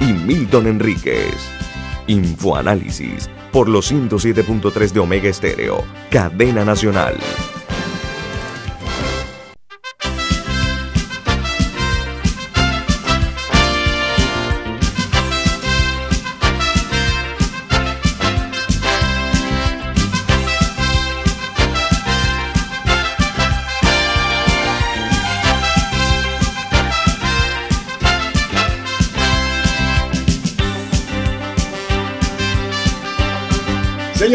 y Milton Enríquez. Infoanálisis por los 107.3 de Omega Estéreo, cadena nacional.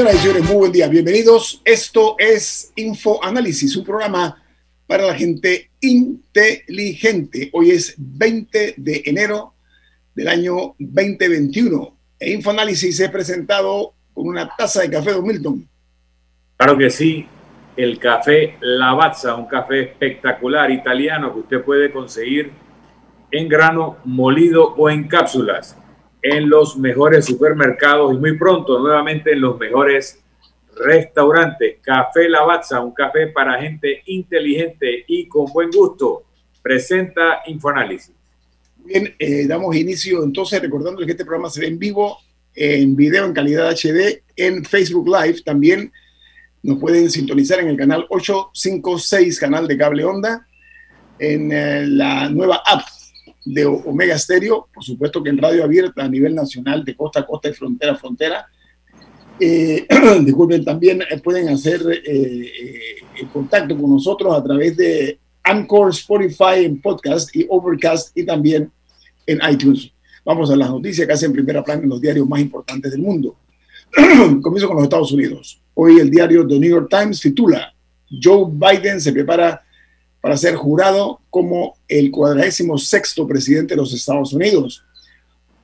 Señoras y señores, muy buen día. Bienvenidos. Esto es Info Análisis, un programa para la gente inteligente. Hoy es 20 de enero del año 2021. E Info Análisis es presentado con una taza de café de Milton. Claro que sí. El café Lavazza, un café espectacular italiano que usted puede conseguir en grano molido o en cápsulas en los mejores supermercados y muy pronto nuevamente en los mejores restaurantes. Café Lavazza, un café para gente inteligente y con buen gusto. Presenta Infoanálisis. Bien, eh, damos inicio entonces recordando que este programa se ve en vivo, en video en calidad HD, en Facebook Live. También nos pueden sintonizar en el canal 856, canal de cable onda, en eh, la nueva app de Omega Stereo, por supuesto que en radio abierta a nivel nacional, de costa a costa y frontera a frontera. Eh, disculpen, también eh, pueden hacer eh, el contacto con nosotros a través de Anchor, Spotify en podcast y Overcast y también en iTunes. Vamos a las noticias que hacen primera plana en los diarios más importantes del mundo. Comienzo con los Estados Unidos. Hoy el diario The New York Times titula Joe Biden se prepara para ser jurado como el cuadragésimo sexto presidente de los Estados Unidos.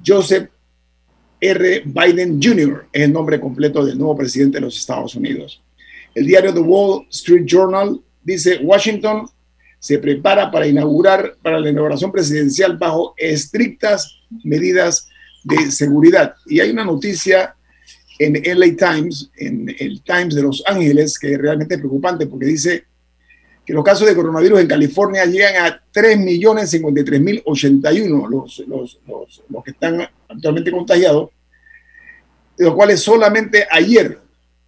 Joseph R. Biden Jr. es el nombre completo del nuevo presidente de los Estados Unidos. El diario The Wall Street Journal dice, Washington se prepara para inaugurar, para la inauguración presidencial bajo estrictas medidas de seguridad. Y hay una noticia en LA Times, en el Times de Los Ángeles, que es realmente preocupante porque dice que los casos de coronavirus en California llegan a 3.053.081 los, los, los, los que están actualmente contagiados, de los cuales solamente ayer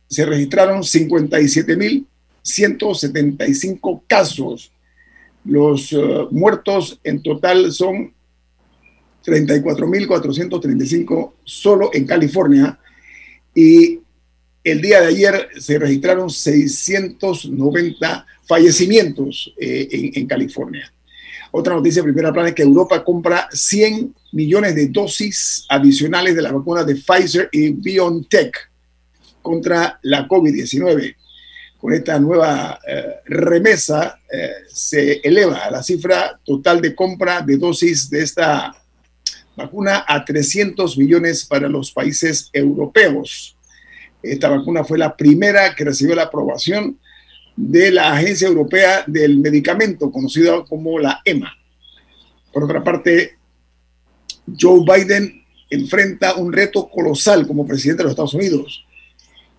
se registraron 57.175 casos. Los uh, muertos en total son 34.435 solo en California y el día de ayer se registraron 690 fallecimientos eh, en, California. Otra noticia de primera plana es que Europa compra 100 millones de dosis adicionales de la vacuna de Pfizer y BioNTech contra la COVID-19. Con esta nueva eh, remesa eh, se eleva la cifra total de compra de dosis de esta vacuna a 300 millones para los países europeos. Esta vacuna fue la primera que recibió la aprobación de la Agencia Europea del Medicamento, conocida como la EMA. Por otra parte, Joe Biden enfrenta un reto colosal como presidente de los Estados Unidos.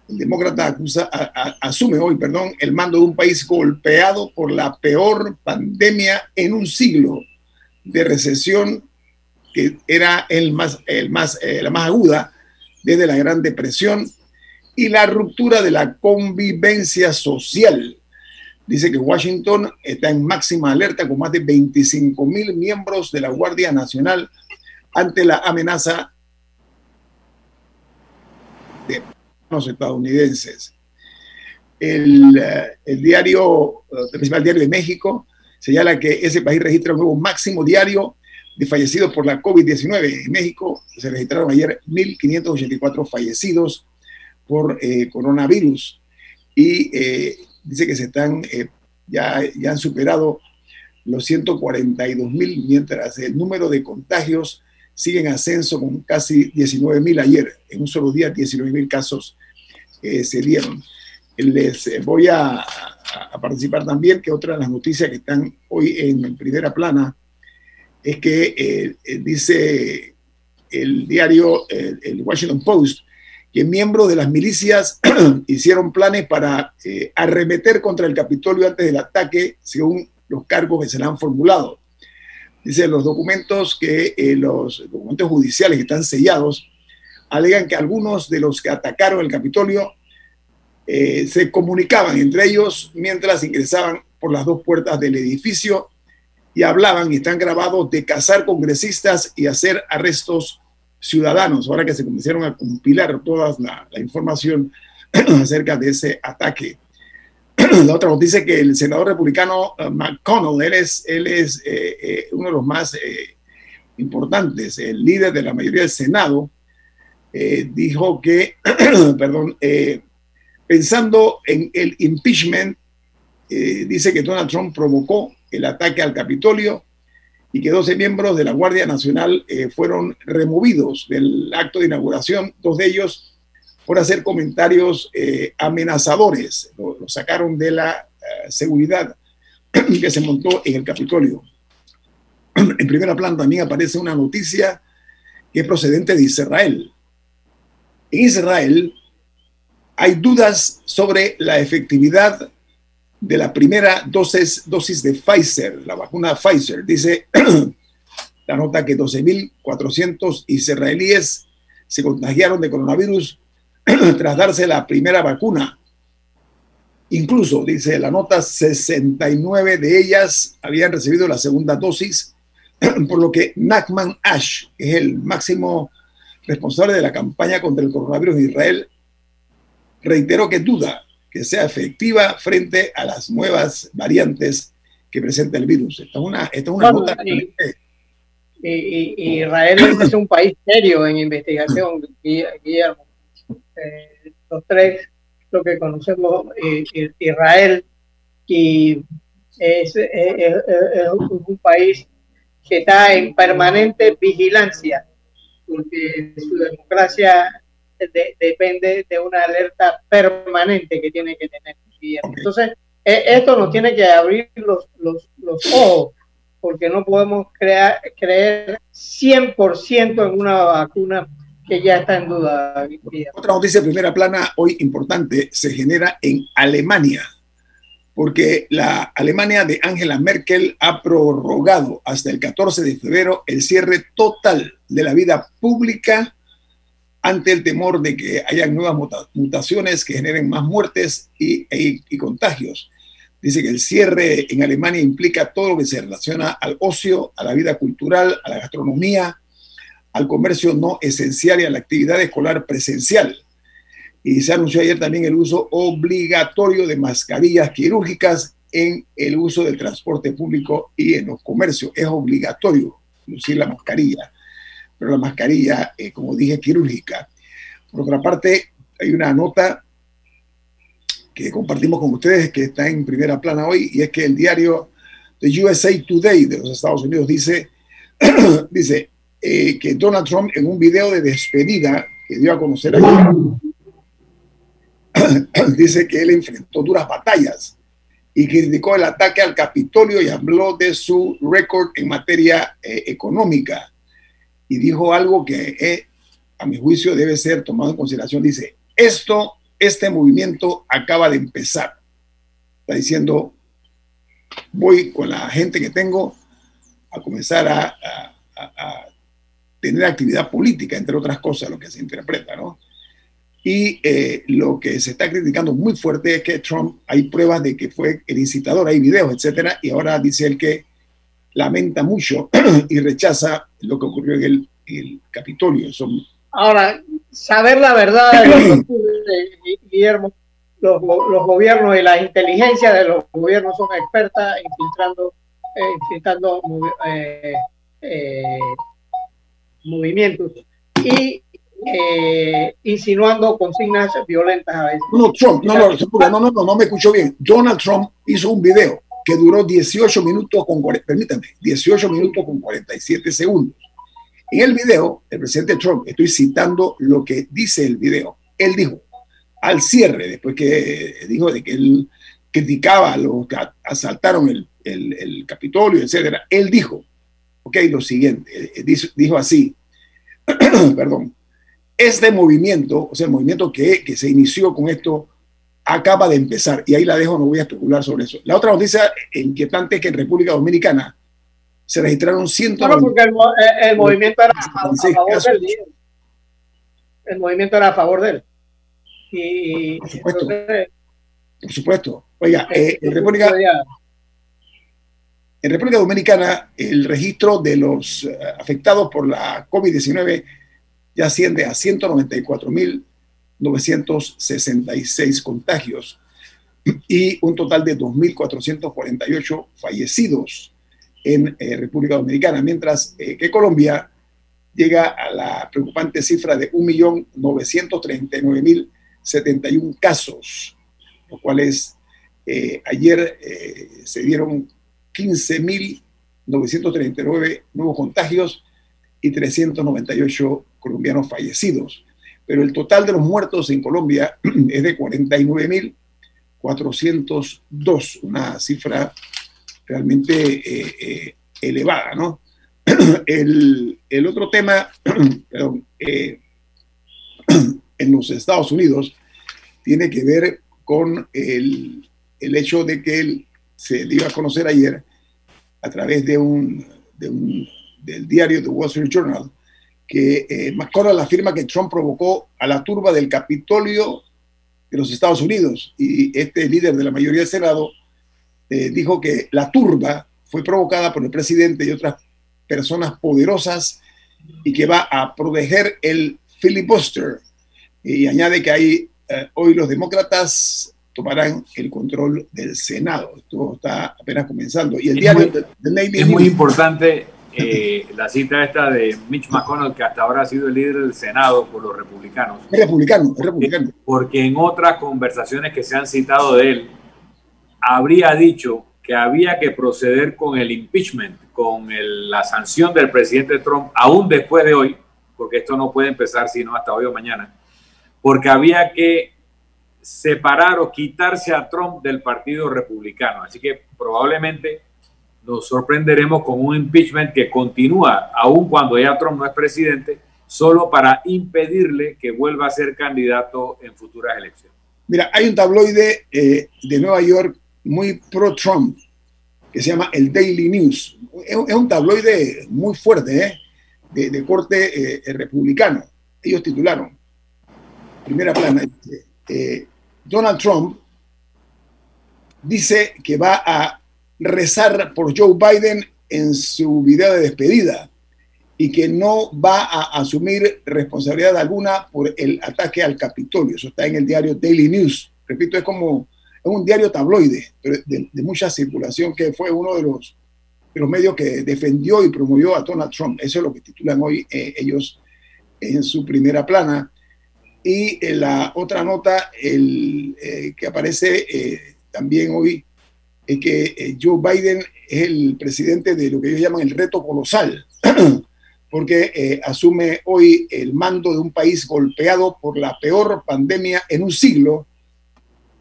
El demócrata asume hoy perdón, el mando de un país golpeado por la peor pandemia en un siglo de recesión que era eh, la más aguda desde la Gran Depresión y la ruptura de la convivencia social. Dice que Washington está en máxima alerta con más de 25 mil miembros de la Guardia Nacional ante la amenaza de los estadounidenses. El, uh, el diario, el principal diario de México, señala que ese país registra un nuevo máximo diario de fallecidos por la COVID-19. En México se registraron ayer 1.584 fallecidos por eh, coronavirus y eh, dice que se están, eh, ya, ya, han superado los 142 mil, mientras el número de contagios sigue en ascenso con casi 19 mil ayer. En un solo día 19 mil casos eh, se dieron. Les voy a, participar también que otra de las noticias que están hoy en primera plana es que dice el diario, el Washington Post, que miembros de las milicias hicieron planes para eh, arremeter contra el Capitolio antes del ataque, según los cargos que se le han formulado. Dice los documentos que eh, los documentos judiciales que están sellados alegan que algunos de los que atacaron el Capitolio eh, se comunicaban entre ellos mientras ingresaban por las dos puertas del edificio y hablaban y están grabados de cazar congresistas y hacer arrestos ciudadanos, ahora que se comenzaron a compilar toda la, información acerca de ese ataque. la otra nos dice que el senador republicano uh, McConnell, él es, él es eh, eh, uno de los más eh, importantes, el líder de la mayoría del Senado, dijo que, perdón, pensando en el impeachment, dice que Donald Trump provocó el ataque al Capitolio y que 12 miembros de la Guardia Nacional eh, fueron removidos del acto de inauguración, dos de ellos por hacer comentarios eh, amenazadores. Lo, sacaron de la eh, seguridad que se montó en el Capitolio. En primera planta también aparece una noticia que es procedente de Israel. En Israel hay dudas sobre la efectividad de la primera dosis, dosis de Pfizer, la vacuna Pfizer. Dice la nota que 12.400 israelíes se contagiaron de coronavirus tras darse la primera vacuna. Incluso, dice la nota, 69 de ellas habían recibido la segunda dosis, por lo que Nachman Ash, que es el máximo responsable de la campaña contra el coronavirus en Israel, reiteró que duda que sea efectiva frente a las nuevas variantes que presenta el virus. Esta es una, esta es una nota Israel es un país serio en investigación, Guillermo. Eh, los tres, lo que conocemos, eh, Israel, y es, un país que está en permanente vigilancia, porque su democracia depende de una alerta permanente que tiene que tener. Entonces, e, esto nos tiene que abrir los, los, los ojos, porque no podemos crear, creer 100% en una vacuna que ya está en duda. Otra noticia primera plana hoy importante se genera en Alemania, porque la Alemania de Angela Merkel ha prorrogado hasta el 14 de febrero el cierre total de la vida pública ante el temor de que haya nuevas mutaciones que generen más muertes y, e, y, contagios. Dice que el cierre en Alemania implica todo lo que se relaciona al ocio, a la vida cultural, a la gastronomía, al comercio no esencial y a la actividad escolar presencial. Y se anunció ayer también el uso obligatorio de mascarillas quirúrgicas en el uso del transporte público y en los comercios. Es obligatorio lucir la mascarilla pero la mascarilla, eh, como dije, quirúrgica. Por otra parte, hay una nota que compartimos con ustedes que está en primera plana hoy y es que el diario The USA Today de los Estados Unidos dice, dice eh, que Donald Trump en un video de despedida que dio a conocer ayer, dice que él enfrentó duras batallas y criticó el ataque al Capitolio y habló de su récord en materia eh, económica y dijo algo que eh, a mi juicio debe ser tomado en consideración. Dice, esto, este movimiento acaba de empezar. Está diciendo, voy con la gente que tengo a comenzar a, tener actividad política, entre otras cosas, lo que se interpreta, ¿no? Y eh, lo que se está criticando muy fuerte es que Trump, hay pruebas de que fue el incitador, hay videos, etcétera, y ahora dice él que lamenta mucho y rechaza lo que ocurrió en el, Capitolio. Ahora, saber la verdad, de Guillermo, los, los, gobiernos y las inteligencias de los gobiernos son expertas infiltrando, eh, infiltrando eh, eh, movimientos y insinuando consignas violentas a veces. No, Trump, no, no, no, no, no, no me escuchó bien. Donald Trump hizo un video duró 18 minutos con, permítame, 18 minutos con 47 segundos. En el video, el presidente Trump, estoy citando lo que dice el video, él dijo, al cierre, después que dijo de que él criticaba a los que asaltaron el, el, Capitolio, etcétera, él dijo, ok, lo siguiente, eh, dijo, así, perdón, este movimiento, o sea, el movimiento que, que se inició con esto, acaba de empezar, y ahí la dejo, no voy a especular sobre eso. La otra noticia inquietante es que en República Dominicana se registraron 100. Bueno, porque el, movimiento era a, favor de él. El movimiento era a favor de él. Y, por supuesto. por supuesto. Oiga, eh, en, República, en República Dominicana el registro de los eh, afectados por la COVID-19 ya asciende a 194.966 contagios y un total de 2.448 fallecidos en eh, República Dominicana, mientras eh, que Colombia llega a la preocupante cifra de 1.939.071 casos, los cuales eh, ayer se dieron 15.939 nuevos contagios y 398 colombianos fallecidos. Pero el total de los muertos en Colombia es de 49.402, una cifra realmente eh, eh, elevada, ¿no? El, otro tema, eh, en los Estados Unidos tiene que ver con el, hecho de que se dio a conocer ayer a través de un, del diario The Wall Street Journal que eh, McConnell afirma que Trump provocó a la turba del Capitolio de los Estados Unidos y este líder de la mayoría del Senado eh, dijo que la turba fue provocada por el presidente y otras personas poderosas y que va a proteger el filibuster. Y añade que ahí eh, hoy los demócratas tomarán el control del Senado. Esto está apenas comenzando. Y el diario Es muy importante eh, la cita esta de Mitch McConnell, que hasta ahora ha sido el líder del Senado por los republicanos. Es republicano, es republicano. Porque en otras conversaciones que se han citado de él, habría dicho que había que proceder con el impeachment, con la sanción del presidente Trump, aún después de hoy, porque esto no puede empezar sino hasta hoy o mañana, porque había que separar o quitarse a Trump del Partido Republicano. Así que probablemente nos sorprenderemos con un impeachment que continúa, aun cuando ya Trump no es presidente, solo para impedirle que vuelva a ser candidato en futuras elecciones. Mira, hay un tabloide eh, de Nueva York muy pro-Trump, que se llama el Daily News. Es, un tabloide muy fuerte, ¿eh? de, corte eh, republicano. Ellos titularon, primera plana, eh, Donald Trump dice que va a rezar por Joe Biden en su video de despedida y que no va a asumir responsabilidad alguna por el ataque al Capitolio. Eso está en el diario Daily News. Repito, es como es un diario tabloide, pero de, mucha circulación, que fue uno de los, de los medios que defendió y promovió a Donald Trump. Eso es lo que titulan hoy eh, ellos en su primera plana. Y en la otra nota, el, eh, que aparece eh, también hoy, es que Joe Biden es el presidente de lo que ellos llaman el reto colosal, porque asume hoy el mando de un país golpeado por la peor pandemia en un siglo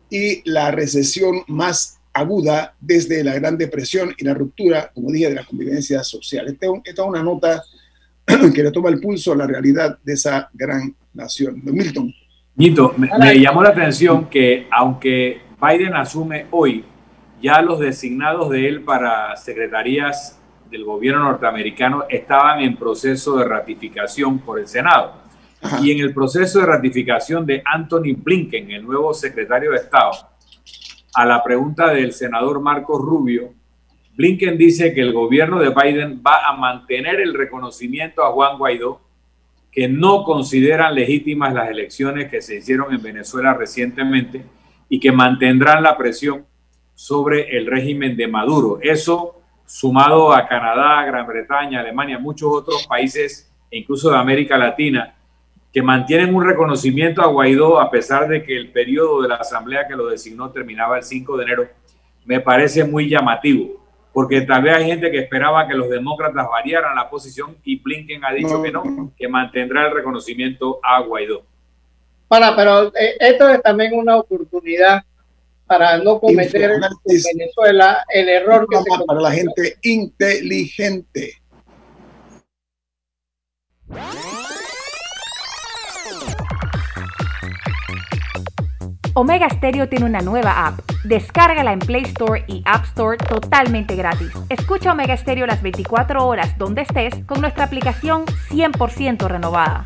y la recesión más aguda desde la Gran Depresión y la ruptura, como dije, de la convivencia social. Esta es una nota que le toma el pulso a la realidad de esa gran nación. Milton. Milton, me, llamó la atención que aunque Biden asume hoy, ya los designados de él para secretarías del gobierno norteamericano estaban en proceso de ratificación por el Senado. Y en el proceso de ratificación de Anthony Blinken, el nuevo secretario de Estado, a la pregunta del senador Marcos Rubio, Blinken dice que el gobierno de Biden va a mantener el reconocimiento a Juan Guaidó, que no consideran legítimas las elecciones que se hicieron en Venezuela recientemente y que mantendrán la presión sobre el régimen de Maduro. Eso sumado a Canadá, Gran Bretaña, Alemania, muchos otros países, incluso de América Latina, que mantienen un reconocimiento a Guaidó a pesar de que el periodo de la asamblea que lo designó terminaba el 5 de enero, me parece muy llamativo. porque tal vez hay gente que esperaba que los demócratas variaran la posición y Blinken ha dicho que no, que mantendrá el reconocimiento a Guaidó. Para, pero eh, esto es también una oportunidad para no cometer en Venezuela el error que se para la gente inteligente. Omega Stereo tiene una nueva app. Descárgala en Play Store y App Store totalmente gratis. Escucha Omega Stereo las 24 horas donde estés con nuestra aplicación 100% renovada.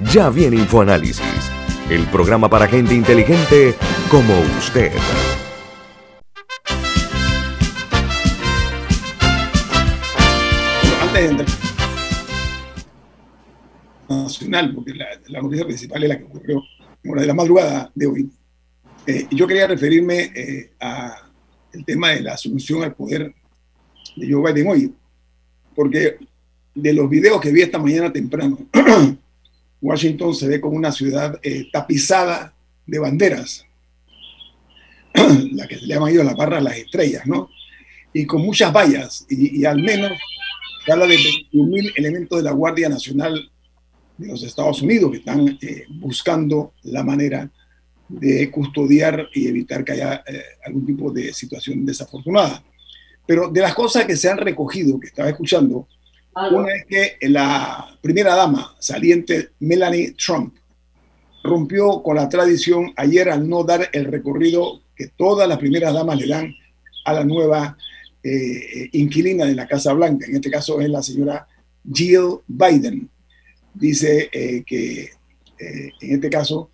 Ya viene InfoAnálisis, el programa para gente inteligente como usted. nacional, porque la, noticia principal es la que ocurrió en de la madrugada de hoy. Eh, yo quería referirme eh, a el tema de la asunción al poder de Joe Biden hoy, porque de los videos que vi esta mañana temprano, Washington se ve como una ciudad eh, tapizada de banderas, la que se le llaman ellos la barra las estrellas, ¿no? Y con muchas vallas, y, al menos se habla de 21.000 elementos de la Guardia Nacional de los Estados Unidos que están eh, buscando la manera de custodiar y evitar que haya eh, algún tipo de situación desafortunada. Pero de las cosas que se han recogido, que estaba escuchando, una es que la primera dama saliente, Melanie Trump, rompió con la tradición ayer al no dar el recorrido que todas las primeras damas le dan a la nueva eh, inquilina de la Casa Blanca. En este caso es la señora Jill Biden dice eh, que eh, en este caso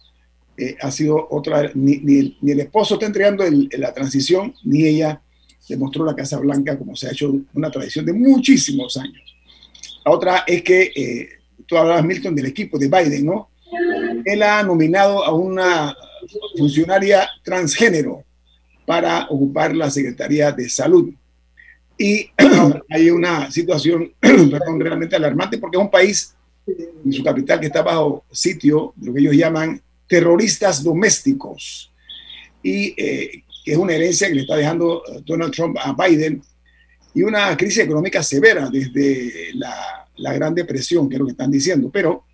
eh, ha sido otra, ni, el, esposo está entregando la transición, ni ella demostró la Casa Blanca como se ha hecho una tradición de muchísimos años. La otra es que, tú hablabas, Milton, del equipo de Biden, ¿no? Él ha nominado a una funcionaria transgénero para ocupar la Secretaría de Salud. Y hay una situación, perdón, realmente alarmante porque es un país en su capital que está bajo sitio de lo que ellos llaman terroristas domésticos y eh, que es una herencia que le está dejando eh, Donald Trump a Biden y una crisis económica severa desde la, Gran Depresión, que es lo que están diciendo. Pero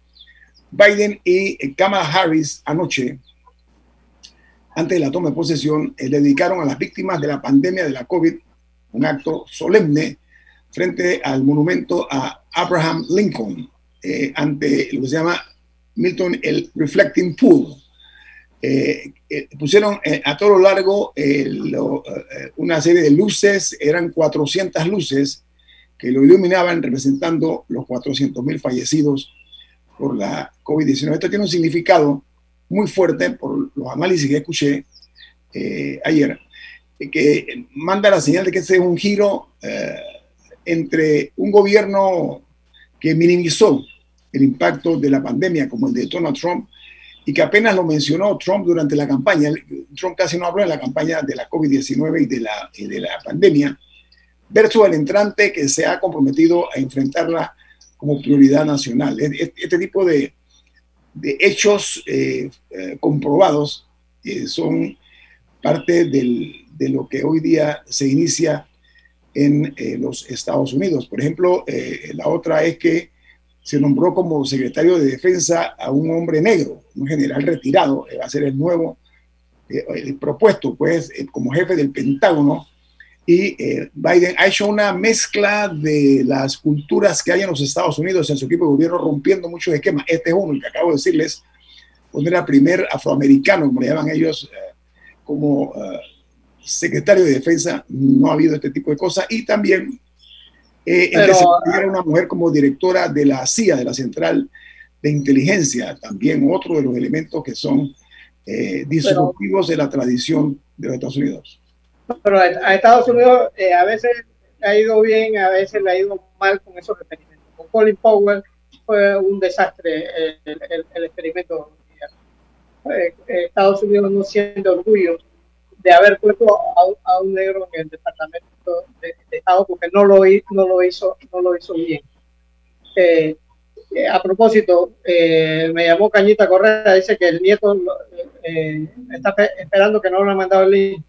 Biden y eh, Kamala Harris anoche, antes de la toma de posesión, le dedicaron a las víctimas de la pandemia de la COVID un acto solemne frente al monumento a Abraham Lincoln, eh, ante lo que se llama Milton el Reflecting Pool. Eh, eh, pusieron a todo lo largo una serie de luces, eran 400 luces que lo iluminaban representando los 400 mil fallecidos por la COVID-19. Esto tiene un significado muy fuerte por los análisis que escuché ayer, que manda la señal de que ese es un giro entre un gobierno que minimizó el impacto de la pandemia, como el de Donald Trump, y que apenas lo mencionó Trump durante la campaña. Trump casi no habló en la campaña de la COVID-19 y, de la, de la pandemia, versus el entrante que se ha comprometido a enfrentarla como prioridad nacional. Este tipo de, de hechos eh, eh, comprobados eh, son parte del, de lo que hoy día se inicia en los Estados Unidos. Por ejemplo, la otra es que se nombró como secretario de defensa a un hombre negro, un general retirado, va a ser el nuevo eh, propuesto, pues, eh, como jefe del Pentágono. Y eh, Biden ha hecho una mezcla de las culturas que hay en los Estados Unidos en su equipo de gobierno, rompiendo muchos esquemas. Este es uno, el que acabo de decirles, cuando era primer afroamericano, como le llaman ellos, como secretario de defensa, no ha habido este tipo de cosas. Y también eh, Pero, una mujer como directora de la CIA, de la Central de Inteligencia, también otro de los elementos que son eh, disruptivos de la tradición de los Estados Unidos. Pero a Estados Unidos eh, a veces le ha ido bien, a veces le ha ido mal con esos experimentos. Con Colin Powell fue un desastre el, experimento. Eh, Estados Unidos no siente orgullo de haber puesto a, un negro en el departamento de, Estado porque no lo, no lo hizo no lo hizo bien. Eh, eh, a propósito, eh, me llamó Cañita Correa, dice que el nieto está esperando que no lo han mandado el link.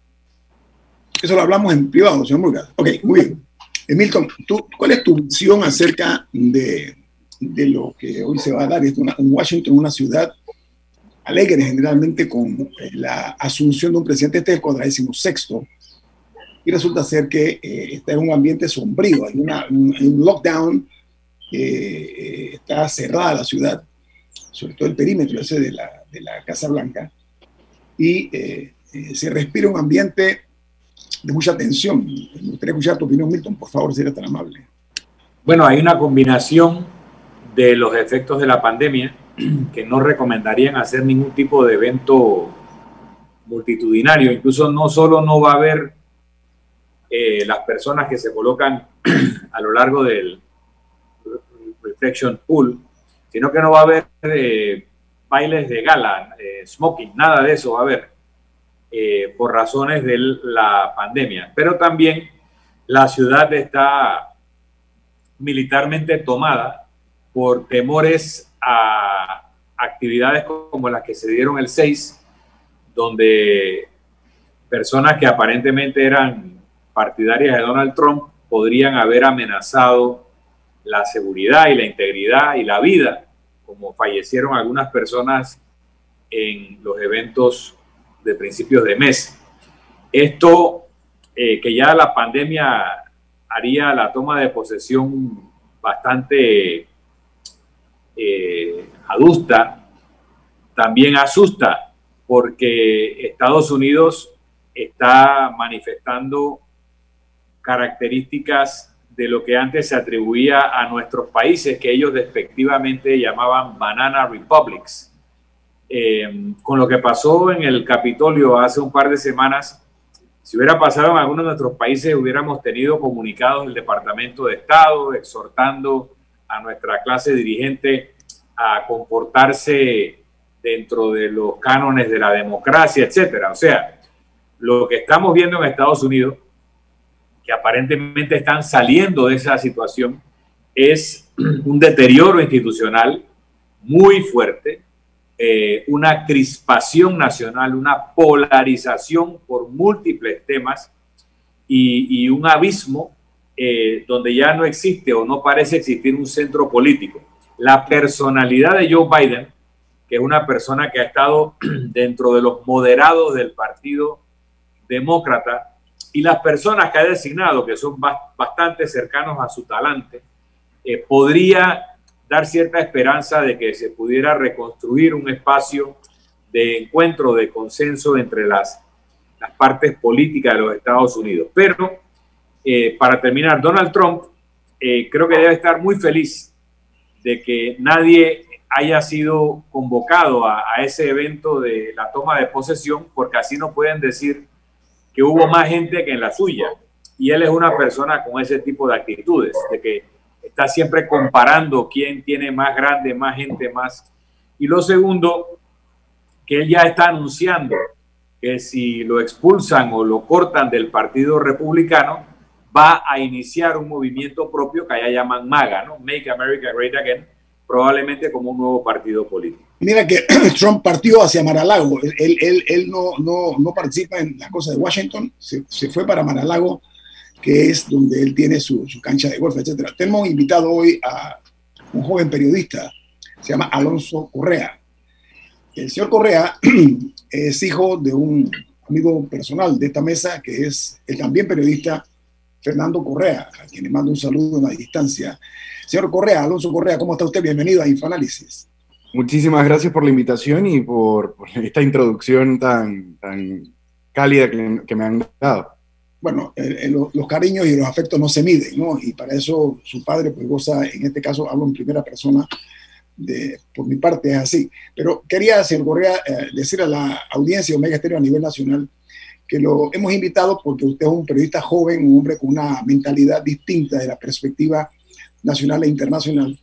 Eso lo hablamos en privado, señor Murgas. Ok, muy bien. Milton, ¿tú, ¿cuál es tu visión acerca de, de, lo que hoy se va a dar? Es una, Washington, una ciudad alegre generalmente con la asunción de un presidente, este es el cuadragésimo sexto, y resulta ser que está en un ambiente sombrío, hay, una, un, lockdown eh, está cerrada la ciudad, sobre todo el perímetro ese de la, de la Casa Blanca, y eh, eh, se respira un ambiente de mucha tensión. Me gustaría escuchar tu opinión, Milton, por favor, si eres tan amable. Bueno, hay una combinación de los efectos de la pandemia que no recomendarían hacer ningún tipo de evento multitudinario. Incluso no solo no va a haber las personas que se colocan a lo largo del, Reflection Pool, sino que no va a haber eh, bailes de gala, eh, smoking, nada de eso va a haber eh, por razones de la pandemia. Pero también la ciudad está militarmente tomada por temores a actividades como las que se dieron el 6, donde personas que aparentemente eran partidarias de Donald Trump podrían haber amenazado la seguridad y la integridad y la vida, como fallecieron algunas personas en los eventos de principios de mes. Esto, eh, que ya la pandemia haría la toma de posesión bastante eh, adusta, también asusta, porque Estados Unidos está manifestando características de lo que antes se atribuía a nuestros países, que ellos despectivamente llamaban banana republics. Eh, con lo que pasó en el Capitolio hace un par de semanas, si hubiera pasado en alguno de nuestros países, hubiéramos tenido comunicados del Departamento de Estado exhortando a nuestra clase dirigente a comportarse dentro de los cánones de la democracia, etcétera. O sea, lo que estamos viendo en Estados Unidos que aparentemente están saliendo de esa situación es un deterioro institucional muy fuerte, eh, una crispación nacional, una polarización por múltiples temas y, un abismo eh, donde ya no existe o no parece existir un centro político. La personalidad de Joe Biden, que es una persona que ha estado dentro de los moderados del Partido Demócrata, y las personas que ha designado, que son bastante cercanos a su talante, eh, podría dar cierta esperanza de que se pudiera reconstruir un espacio de encuentro, de consenso entre las, las partes políticas de los Estados Unidos. Pero, eh, para terminar, Donald Trump eh, creo que debe estar muy feliz de que nadie haya sido convocado a, a ese evento de la toma de posesión, porque así no pueden decir que hubo más gente que en la suya. Y él es una persona con ese tipo de actitudes, de que está siempre comparando quién tiene más grande, más gente, más. Y lo segundo, que él ya está anunciando que si lo expulsan o lo cortan del Partido Republicano, va a iniciar un movimiento propio que allá llaman MAGA, ¿no? Make America Great Again, probablemente como un nuevo partido político. Mira que Trump partió hacia Maralago, él, él, él no, no, no, participa en las cosas de Washington, se, se, fue para Maralago, que es donde él tiene su, su cancha de golf, etc. Tenemos invitado hoy a un joven periodista, se llama Alonso Correa. El señor Correa es hijo de un amigo personal de esta mesa, que es el también periodista Fernando Correa, a quien le mando un saludo la distancia. Señor Correa, Alonso Correa, ¿cómo está usted? Bienvenido a Infoanálisis. Muchísimas gracias por la invitación y por, esta introducción tan, tan cálida que, me han dado. Bueno, los cariños y los afectos no se miden, ¿no? Y para eso su padre, pues goza, en este caso hablo en primera persona, por mi parte es así. Pero quería, señor Correa, eh, decir a la audiencia de Omega Estéreo a nivel nacional que lo hemos invitado porque usted es un periodista joven, un hombre con una mentalidad distinta de la perspectiva nacional e internacional.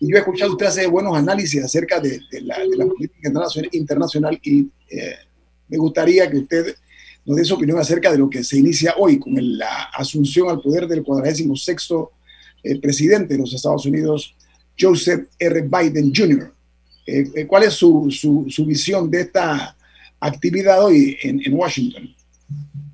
Y yo he escuchado usted hacer buenos análisis acerca de, la, política internacional, y eh, me gustaría que usted nos dé su opinión acerca de lo que se inicia hoy con la asunción al poder del 46 eh, presidente de los Estados Unidos, Joseph R. Biden Jr. Eh, eh, ¿Cuál es su, su, visión de esta actividad hoy en, en, Washington?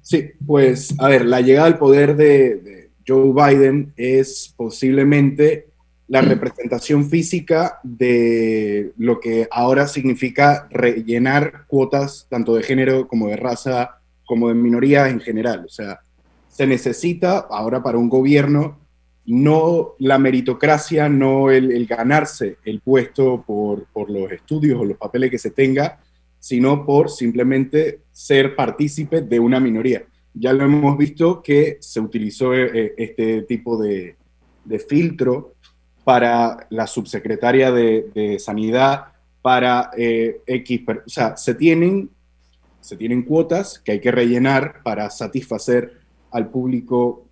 Sí, pues a ver, la llegada al poder de, de Joe Biden es posiblemente la representación física de lo que ahora significa rellenar cuotas tanto de género como de raza como de minorías en general. O sea, se necesita ahora para un gobierno no la meritocracia, no el, ganarse el puesto por, los estudios o los papeles que se tenga, sino por simplemente ser partícipe de una minoría. Ya lo hemos visto que se utilizó eh, eh, este tipo de, filtro para la subsecretaria de, Sanidad, para eh, X, o sea, se tienen, se tienen cuotas que hay que rellenar para satisfacer al público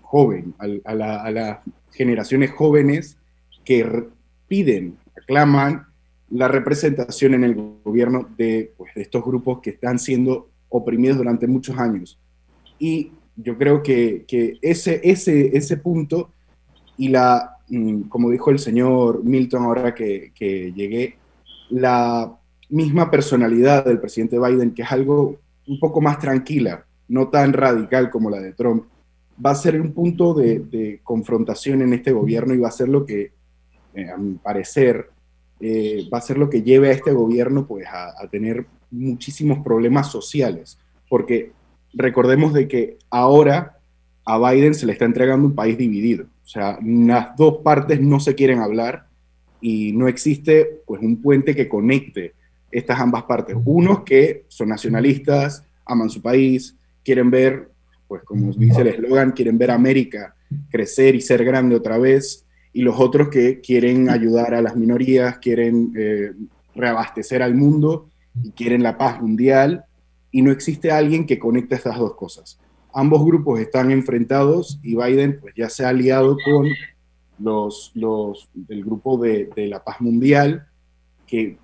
joven, a, las generaciones jóvenes que piden, aclaman la representación en el gobierno de, pues, de estos grupos que están siendo oprimidos durante muchos años. Y yo creo que, que ese, ese, ese punto y la, mm, como dijo el señor Milton ahora que, que llegué, la misma personalidad del presidente Biden, que es algo un poco más tranquila, no tan radical como la de Trump, va a ser un punto de, confrontación en este gobierno y va a ser lo que, eh, a mi parecer, eh, va a ser lo que lleve a este gobierno pues, a, tener muchísimos problemas sociales. Porque recordemos de que ahora a Biden se le está entregando un país dividido. O sea, las dos partes no se quieren hablar y no existe pues, un puente que conecte estas ambas partes. Unos que son nacionalistas, aman su país, quieren ver pues como dice el eslogan, quieren ver América crecer y ser grande otra vez, y los otros que quieren ayudar a las minorías, quieren eh, reabastecer al mundo y quieren la paz mundial, y no existe alguien que conecte estas dos cosas. Ambos grupos están enfrentados y Biden pues ya se ha aliado con los, los del grupo de, de la paz mundial, que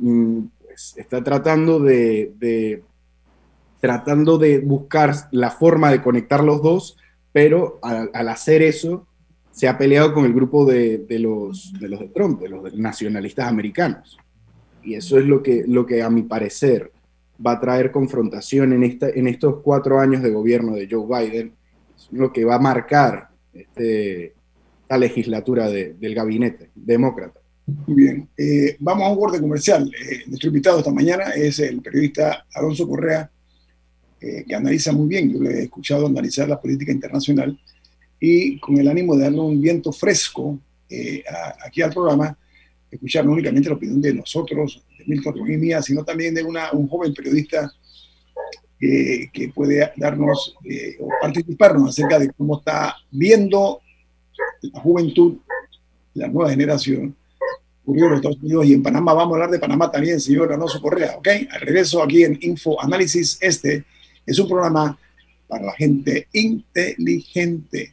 mm, pues, está tratando de, de tratando de buscar la forma de conectar los dos, pero al, hacer eso se ha peleado con el grupo de, los, de los de Trump, de los nacionalistas americanos. Y eso es lo que, lo que a mi parecer va a traer confrontación en, esta, en estos cuatro años de gobierno de Joe Biden, lo que va a marcar este, la legislatura del gabinete demócrata. Muy bien, eh, vamos a un borde comercial. Eh, nuestro invitado esta mañana es el periodista Alonso Correa, eh, que analiza muy bien, yo le he escuchado analizar la política internacional y con el ánimo de darle un viento fresco eh, aquí al programa, escuchar no únicamente la opinión de nosotros, de Milton y mía, sino también de una, un joven periodista que puede darnos eh, o participarnos acerca de cómo está viendo la juventud, la nueva generación, ocurrió en los Estados Unidos y en Panamá. Vamos a hablar de Panamá también, señor Alonso Correa, ¿ok? Al regreso aquí en Info Análisis Este es un programa para la gente inteligente.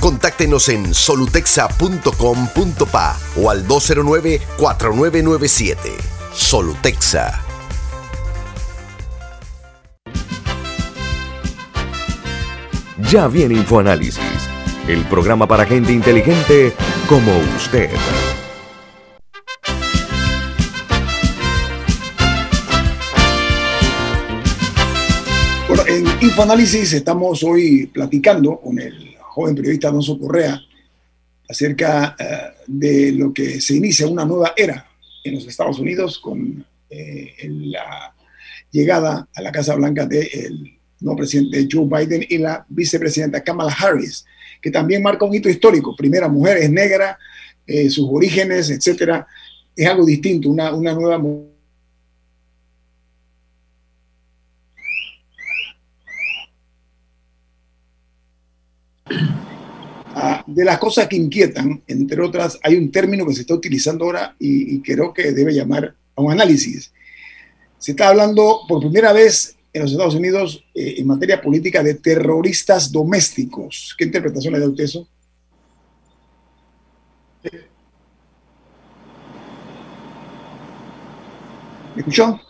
Contáctenos en solutexa.com.pa o al 209-4997. Solutexa. Ya viene InfoAnálisis, el programa para gente inteligente como usted. en Infoanálisis estamos hoy platicando con el joven periodista Alonso Correa acerca eh, de lo que se inicia una nueva era en los Estados Unidos con eh, la llegada a la Casa Blanca del nuevo presidente Joe Biden y la vicepresidenta Kamala Harris, que también marca un hito histórico. Primera mujer, es negra, eh, sus orígenes, etcétera. Es algo distinto, una, una nueva De las cosas que inquietan, entre otras, hay un término que se está utilizando ahora y, creo que debe llamar a un análisis. Se está hablando por primera vez en los Estados Unidos eh, en materia política de terroristas domésticos. ¿Qué interpretación le da usted eso? ¿Me escuchó?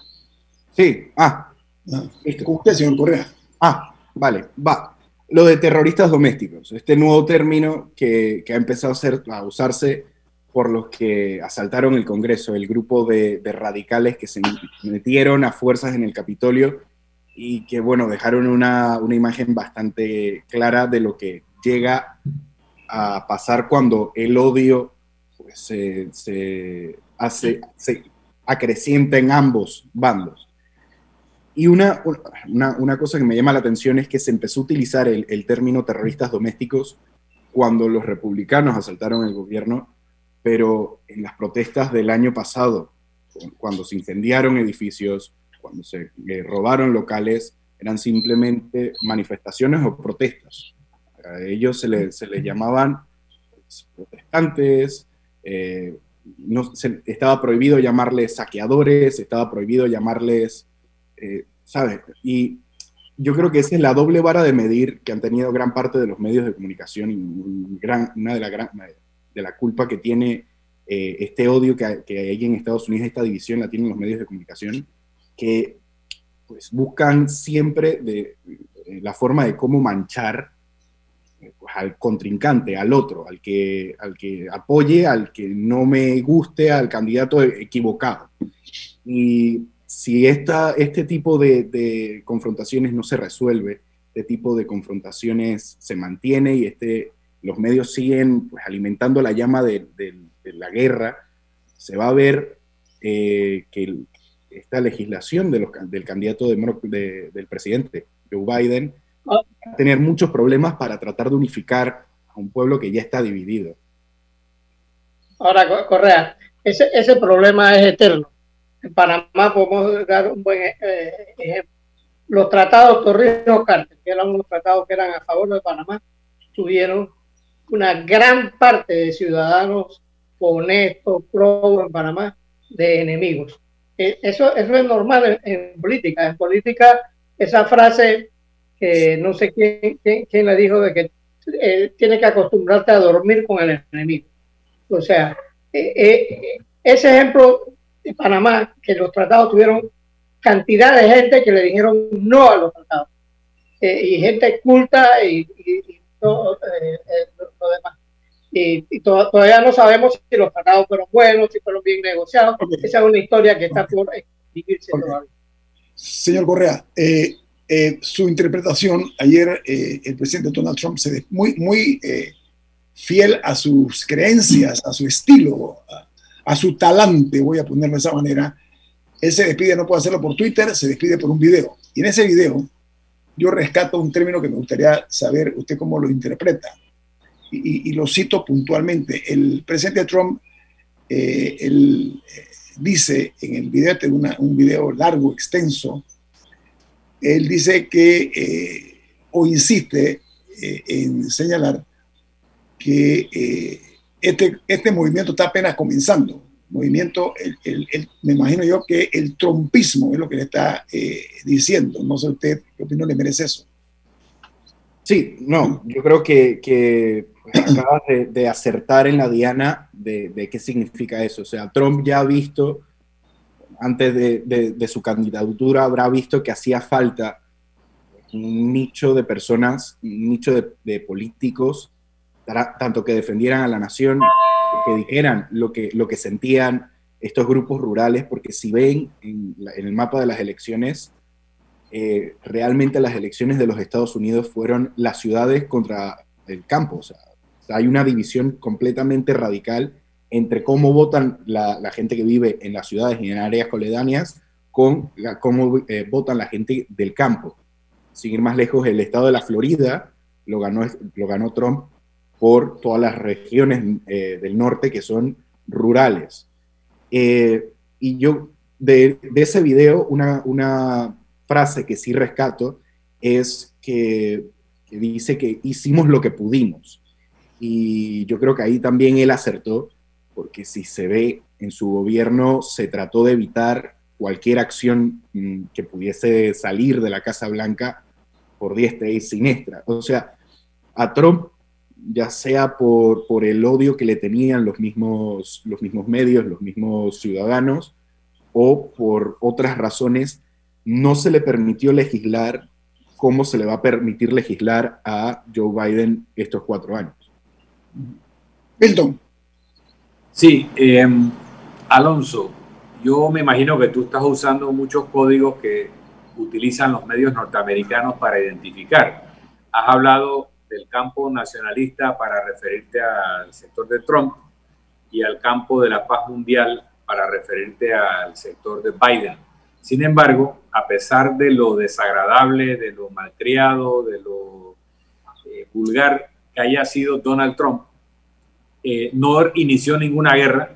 Sí, ah. ah con usted, señor Correa. Ah, vale, va lo de terroristas domésticos, este nuevo término que, ha empezado a, ser, a, usarse por los que asaltaron el Congreso, el grupo de, radicales que se metieron a fuerzas en el Capitolio y que, bueno, dejaron una, imagen bastante clara de lo que llega a pasar cuando el odio pues, se, hace, se acrecienta en ambos bandos. Y una, una, cosa que me llama la atención es que se empezó a utilizar el, término terroristas domésticos cuando los republicanos asaltaron el gobierno, pero en las protestas del año pasado, cuando se incendiaron edificios, cuando se robaron locales, eran simplemente manifestaciones o protestas. A ellos se les se llamaban pues, protestantes, eh, no, estaba prohibido llamarles saqueadores, estaba prohibido llamarles eh, ¿sabes? Y yo creo que esa es la doble vara de medir que han tenido gran parte de los medios de comunicación y gran, una de la, gran, de la culpa que tiene eh, este odio que, hay en Estados Unidos, esta división la tienen los medios de comunicación, que pues, buscan siempre de, la forma de cómo manchar pues, al contrincante, al otro, al que, al que apoye, al que no me guste, al candidato equivocado. Y si esta, este tipo de, confrontaciones no se resuelve, este tipo de confrontaciones se mantiene y este, los medios siguen pues, alimentando la llama de, la guerra, se va a ver eh, que esta legislación los, del candidato del presidente Joe Biden va a tener muchos problemas para tratar de unificar a un pueblo que ya está dividido. Ahora, Correa, ese, ese problema es eterno en Panamá podemos dar un buen eh, ejemplo. Los tratados Torrijos-Carter, que eran unos tratados que eran a favor de Panamá, tuvieron una gran parte de ciudadanos honestos, pro en Panamá, de enemigos. E, eso, eso es normal en, política. En política, esa frase que no sé quién, quién, la dijo, de que eh, tiene que acostumbrarte a dormir con el enemigo. O sea, eh, ese ejemplo de Panamá que los tratados tuvieron cantidad de gente que le dijeron no a los tratados. Eh, y gente culta y, todo eh, eh, lo, demás. Y, todavía no sabemos si los tratados fueron buenos, si fueron bien negociados. Esa es una historia que está por escribirse todavía. Señor Correa, su interpretación, ayer el presidente Donald Trump se ve muy, muy fiel a sus creencias, a su estilo, a su talante, voy a ponerlo de esa manera, él se despide, no puede hacerlo por Twitter, se despide por un video. Y en ese video yo rescato un término que me gustaría saber usted cómo lo interpreta. Y, lo cito puntualmente. El presidente Trump, eh, él, eh, dice en el video, un video largo, extenso, él dice que, eh, o insiste en señalar que este, este movimiento está apenas comenzando. Movimiento, el, me imagino yo que el trompismo es lo que le está eh, diciendo. No sé usted qué opinión le merece eso. Sí, no, yo creo que, que acabas de, acertar en la diana de, qué significa eso. O sea, Trump ya ha visto, antes de, su candidatura, habrá visto que hacía falta un nicho de personas, un nicho de políticos tanto que defendieran a la nación, que dijeran lo que, lo que sentían estos grupos rurales, porque si ven en, el mapa de las elecciones, eh, realmente las elecciones de los Estados Unidos fueron las ciudades contra el campo. O sea, hay una división completamente radical entre cómo votan la, gente que vive en las ciudades y en áreas coledáneas con cómo eh, votan la gente del campo. Sin ir más lejos, el estado de la Florida lo ganó, lo ganó Trump por todas las regiones eh, del norte que son rurales. Eh, y yo, de, ese video, una, una, frase que sí rescato es que, que dice que hicimos lo que pudimos. Y yo creo que ahí también él acertó, porque si se ve en su gobierno, se trató de evitar cualquier acción mm, que pudiese salir de la Casa Blanca por diestra y siniestra. O sea, a Trump, ya sea por, por el odio que le tenían los mismos, los mismos medios, los mismos ciudadanos, o por otras razones, no se le permitió legislar como se le va a permitir legislar a Joe Biden estos cuatro años. Milton. Sí, em, Alonso, yo me imagino que tú estás usando muchos códigos que utilizan los medios norteamericanos para identificar. Has hablado del campo nacionalista para referirte al sector de Trump y al campo de la paz mundial para referirte al sector de Biden. Sin embargo, a pesar de lo desagradable, de lo malcriado, de lo eh, vulgar que haya sido Donald Trump, eh, no inició ninguna guerra,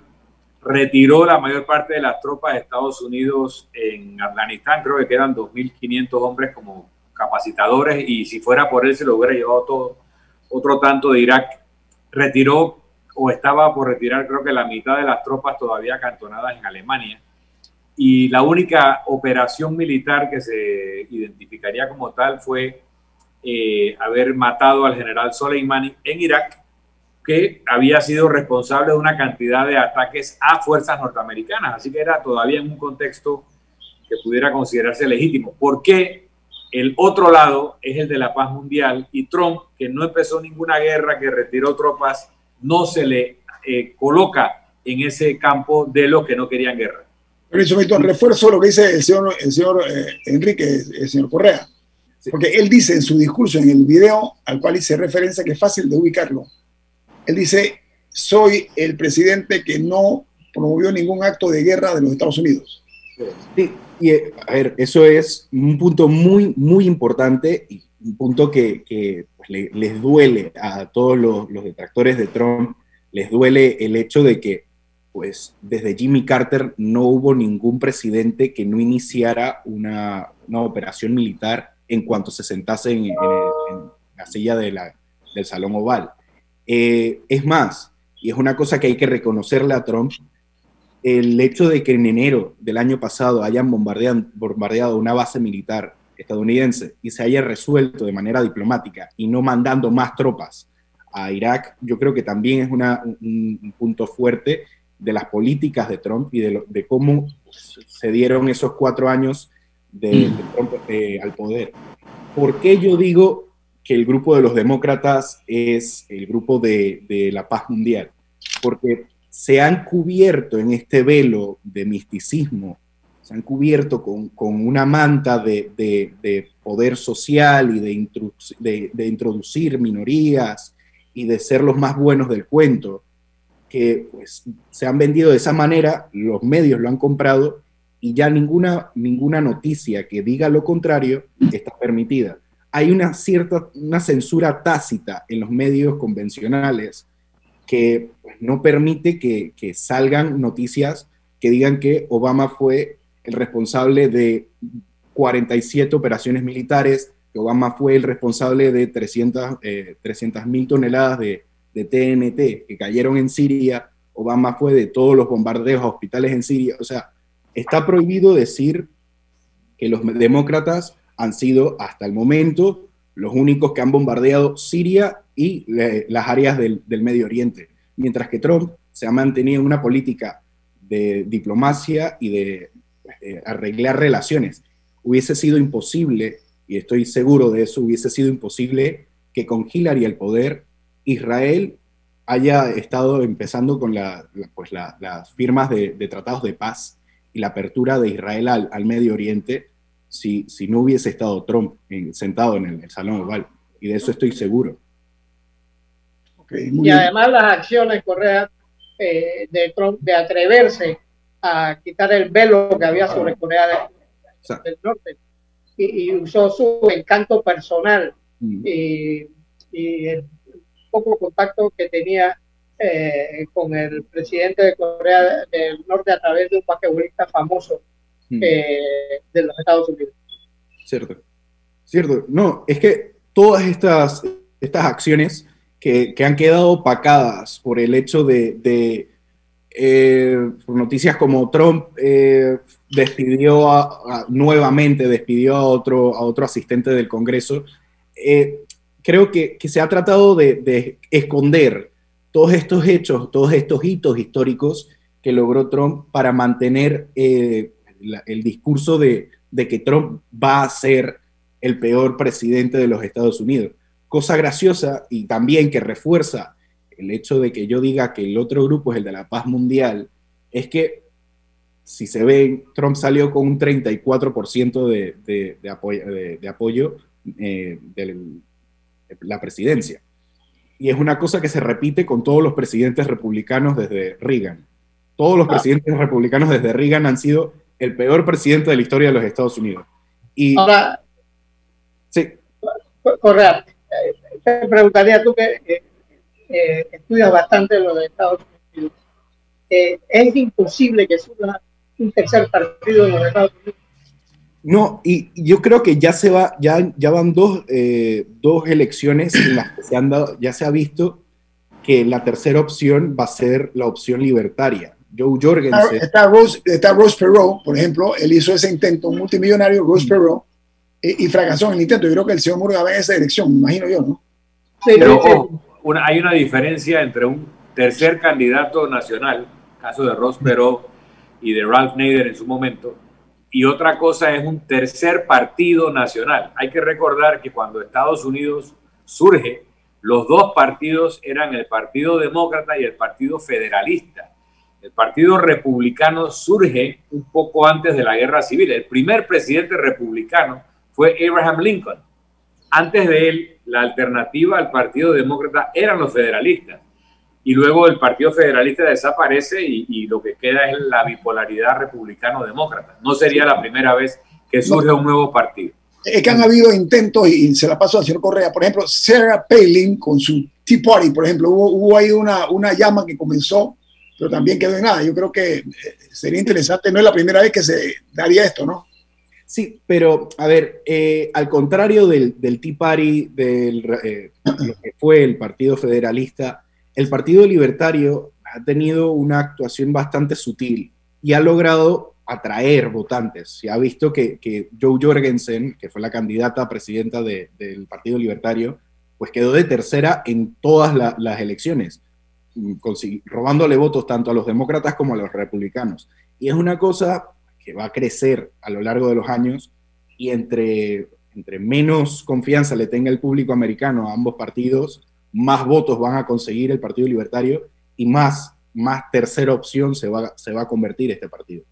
retiró la mayor parte de las tropas de Estados Unidos en Afganistán, creo que quedan 2.500 hombres como capacitadores y si fuera por él se lo hubiera llevado todo, otro tanto de Irak, retiró o estaba por retirar creo que la mitad de las tropas todavía acantonadas en Alemania. Y la única operación militar que se identificaría como tal fue eh, haber matado al general Soleimani en Irak que había sido responsable de una cantidad de ataques a fuerzas norteamericanas, así que era todavía en un contexto que pudiera considerarse legítimo. ¿Por qué el otro lado es el de la paz mundial y Trump, que no empezó ninguna guerra, que retiró tropas, no se le eh, coloca en ese campo de los que no querían guerra? Refuerzo lo que dice el señor, el señor eh, Enrique, el señor Correa, porque él dice en su discurso, en el video al cual hice referencia, que es fácil de ubicarlo él dice, soy el presidente que no promovió ningún acto de guerra de los Estados Unidos. Sí, y a ver, eso es un punto muy, muy importante y un punto que, pues, les duele a todos los, detractores de Trump, les duele el hecho de que, pues, desde Jimmy Carter no hubo ningún presidente que no iniciara una, operación militar en cuanto se sentase en, la silla de del Salón Oval. Eh, es más, y es una cosa que hay que reconocerle a Trump, el hecho de que en enero del año pasado hayan bombardeado, bombardeado una base militar estadounidense y se haya resuelto de manera diplomática y no mandando más tropas a Irak, yo creo que también es un, punto fuerte de las políticas de Trump y de, cómo se dieron esos cuatro años de, Trump eh, al poder. ¿Por qué yo digo que el grupo de los demócratas es el grupo de, la paz mundial, porque se han cubierto en este velo de misticismo, se han cubierto con, una manta de, poder social y de, de, introducir minorías y de ser los más buenos del cuento, que pues, se han vendido de esa manera, los medios lo han comprado y ya ninguna, ninguna noticia que diga lo contrario está permitida. Hay una cierta una censura tácita en los medios convencionales que no permite que, salgan noticias que digan que Obama fue el responsable de 47 operaciones militares, que Obama fue el responsable de 300 eh, toneladas de, de TNT que cayeron en Siria, Obama fue de todos los bombardeos a hospitales en Siria. O sea, está prohibido decir que los demócratas han sido hasta el momento los únicos que han bombardeado Siria y eh, las áreas del, Medio Oriente, mientras que Trump se ha mantenido en una política de diplomacia y de eh, arreglar relaciones. Hubiese sido imposible, y estoy seguro de eso, hubiese sido imposible que con Hillary el poder, Israel haya estado empezando con pues las firmas de, tratados de paz y la apertura de Israel al Medio Oriente si, si no hubiese estado Trump sentado en el, Salón Oval. Y de eso estoy seguro. Y además las acciones, Correa, eh, de Trump de atreverse a quitar el velo que había sobre Corea del Norte y, usó su encanto personal mm. y, el poco contacto que tenía eh, con el presidente de Corea del Norte a través de un basquetbolista famoso mm. eh, de los Estados Unidos. Cierto, cierto. No, es que todas estas, estas acciones que, han quedado opacadas por el hecho de eh, noticias como Trump eh, despidió nuevamente, despidió a otro, a otro asistente del Congreso, eh, creo que, se ha tratado de, esconder todos estos hechos, todos estos hitos históricos que logró Trump para mantener el discurso de, de que Trump va a ser el peor presidente de los Estados Unidos. Cosa graciosa y también que refuerza el hecho de que yo diga que el otro grupo es el de la paz mundial, es que si se ve, Trump salió con un 34% de, de, apoyo, de, apoyo eh, de la presidencia. Y es una cosa que se repite con todos los presidentes republicanos desde Reagan. Todos los ah. presidentes republicanos desde Reagan han sido el peor presidente de la historia de los Estados Unidos. Y, Ahora, sí. Correcto. Te preguntaría tú que eh, estudia bastante lo de Estados Unidos. Eh, es imposible que surja un tercer partido en los Estados Unidos. No, y yo creo que ya se va, ya, ya van dos, eh, dos elecciones en las que se han dado, ya se ha visto que la tercera opción va a ser la opción libertaria. Joe Jorgensen. Está, Rose, está Rose Perot, por ejemplo, él hizo ese intento, un multimillonario, Rose mm. Perot, y, fracasó en el intento. Yo creo que el señor Murga va en esa elección, me imagino yo, ¿no? Pero, hay una diferencia entre un tercer candidato nacional, caso de Ross Perot y de Ralph Nader en su momento, y otra cosa es un tercer partido nacional. Hay que recordar que cuando Estados Unidos surge, los dos partidos eran el Partido Demócrata y el Partido Federalista. El Partido Republicano surge un poco antes de la Guerra Civil. El primer presidente republicano fue Abraham Lincoln. Antes de él, la alternativa al Partido Demócrata eran los federalistas. Y luego el Partido Federalista desaparece y, lo que queda es la bipolaridad republicano-demócrata. No sería la primera vez que surge un nuevo partido. Es que han habido intentos, y se la paso al señor Correa, por ejemplo, Sarah Palin con su Tea Party, por ejemplo, hubo, hubo ahí una, una llama que comenzó, pero también quedó en nada. Yo creo que eh, sería interesante, no es la primera vez que se daría esto, ¿no? Sí, pero a ver, eh, al contrario del, del Tea Party, del, eh, lo que fue el Partido Federalista, el Partido Libertario ha tenido una actuación bastante sutil y ha logrado atraer votantes. Se ha visto que, que Joe Jorgensen, que fue la candidata a presidenta del Partido Libertario, pues quedó de tercera en todas las elecciones, robándole votos tanto a los demócratas como a los republicanos. Y es una cosa que va a crecer a lo largo de los años y entre, entre menos confianza le tenga el público americano a ambos partidos, más votos van a conseguir el Partido Libertario y más, más tercera opción se va, se va a convertir este partido.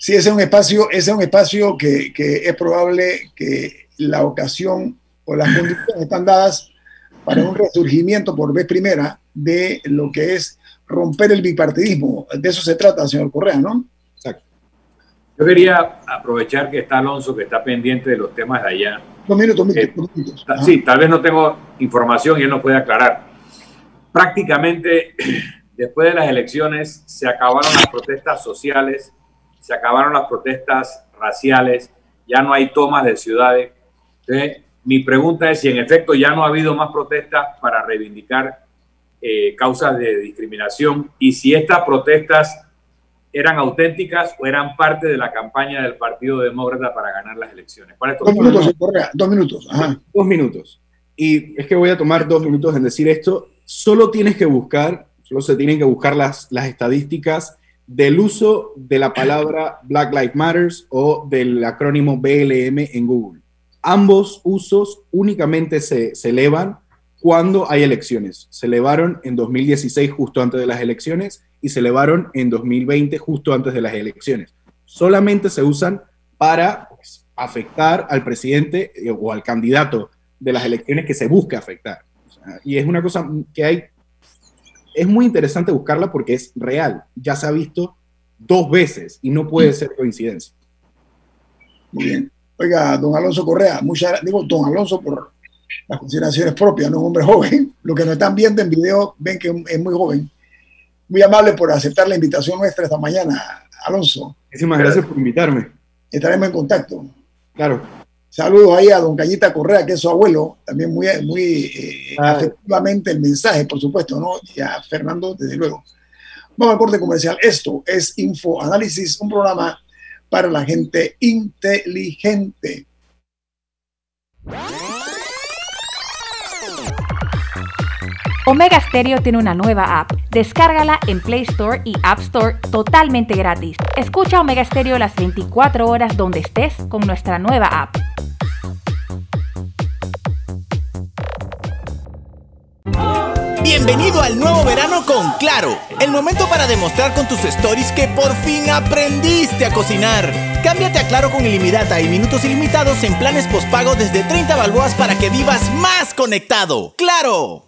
Sí, ese es un espacio, ese es un espacio que, que es probable que la ocasión o las condiciones están dadas para un resurgimiento por vez primera de lo que es romper el bipartidismo. De eso se trata, señor Correa, ¿no? Yo quería aprovechar que está Alonso, que está pendiente de los temas de allá. Dos minutos, dos minutos. Eh, sí, tal vez no tengo información y él no puede aclarar. Prácticamente, después de las elecciones, se acabaron las protestas sociales, se acabaron las protestas raciales, ya no hay tomas de ciudades. Entonces, mi pregunta es si en efecto ya no ha habido más protestas para reivindicar eh, causas de discriminación y si estas protestas eran auténticas o eran parte de la campaña del Partido Demócrata para ganar las elecciones. dos, minutos, dos minutos, Dos minutos. Y es que voy a tomar dos minutos en decir esto. Solo tienes que buscar, solo se tienen que buscar las, las estadísticas del uso de la palabra Black Lives Matter o del acrónimo BLM en Google. Ambos usos únicamente se, se elevan cuando hay elecciones. Se elevaron en 2016 justo antes de las elecciones y se elevaron en 2020 justo antes de las elecciones. Solamente se usan para pues, afectar al presidente eh, o al candidato de las elecciones que se busca afectar. y es una cosa que hay es muy interesante buscarla porque es real. Ya se ha visto dos veces y no puede ser coincidencia. Muy bien. Oiga, don Alonso Correa, muchas digo don Alonso por las consideraciones propias, no un hombre joven. Lo que nos están viendo en video ven que es muy joven. Muy amable por aceptar la invitación nuestra esta mañana, Alonso. Muchísimas gracias por invitarme. Estaremos en contacto. Claro. Saludos ahí a don Cañita Correa, que es su abuelo, también muy, muy eh, afectivamente el mensaje, por supuesto, ¿no? Y a Fernando, desde luego. Vamos al corte comercial. Esto es Info Análisis, un programa para la gente inteligente. Omega Stereo tiene una nueva app. Descárgala en Play Store y App Store totalmente gratis. Escucha Omega Stereo las 24 horas donde estés con nuestra nueva app. Bienvenido al nuevo verano con Claro, el momento para demostrar con tus stories que por fin aprendiste a cocinar. Cámbiate a Claro con ilimitada y minutos ilimitados en planes postpago desde 30 balboas para que vivas más conectado. ¡Claro!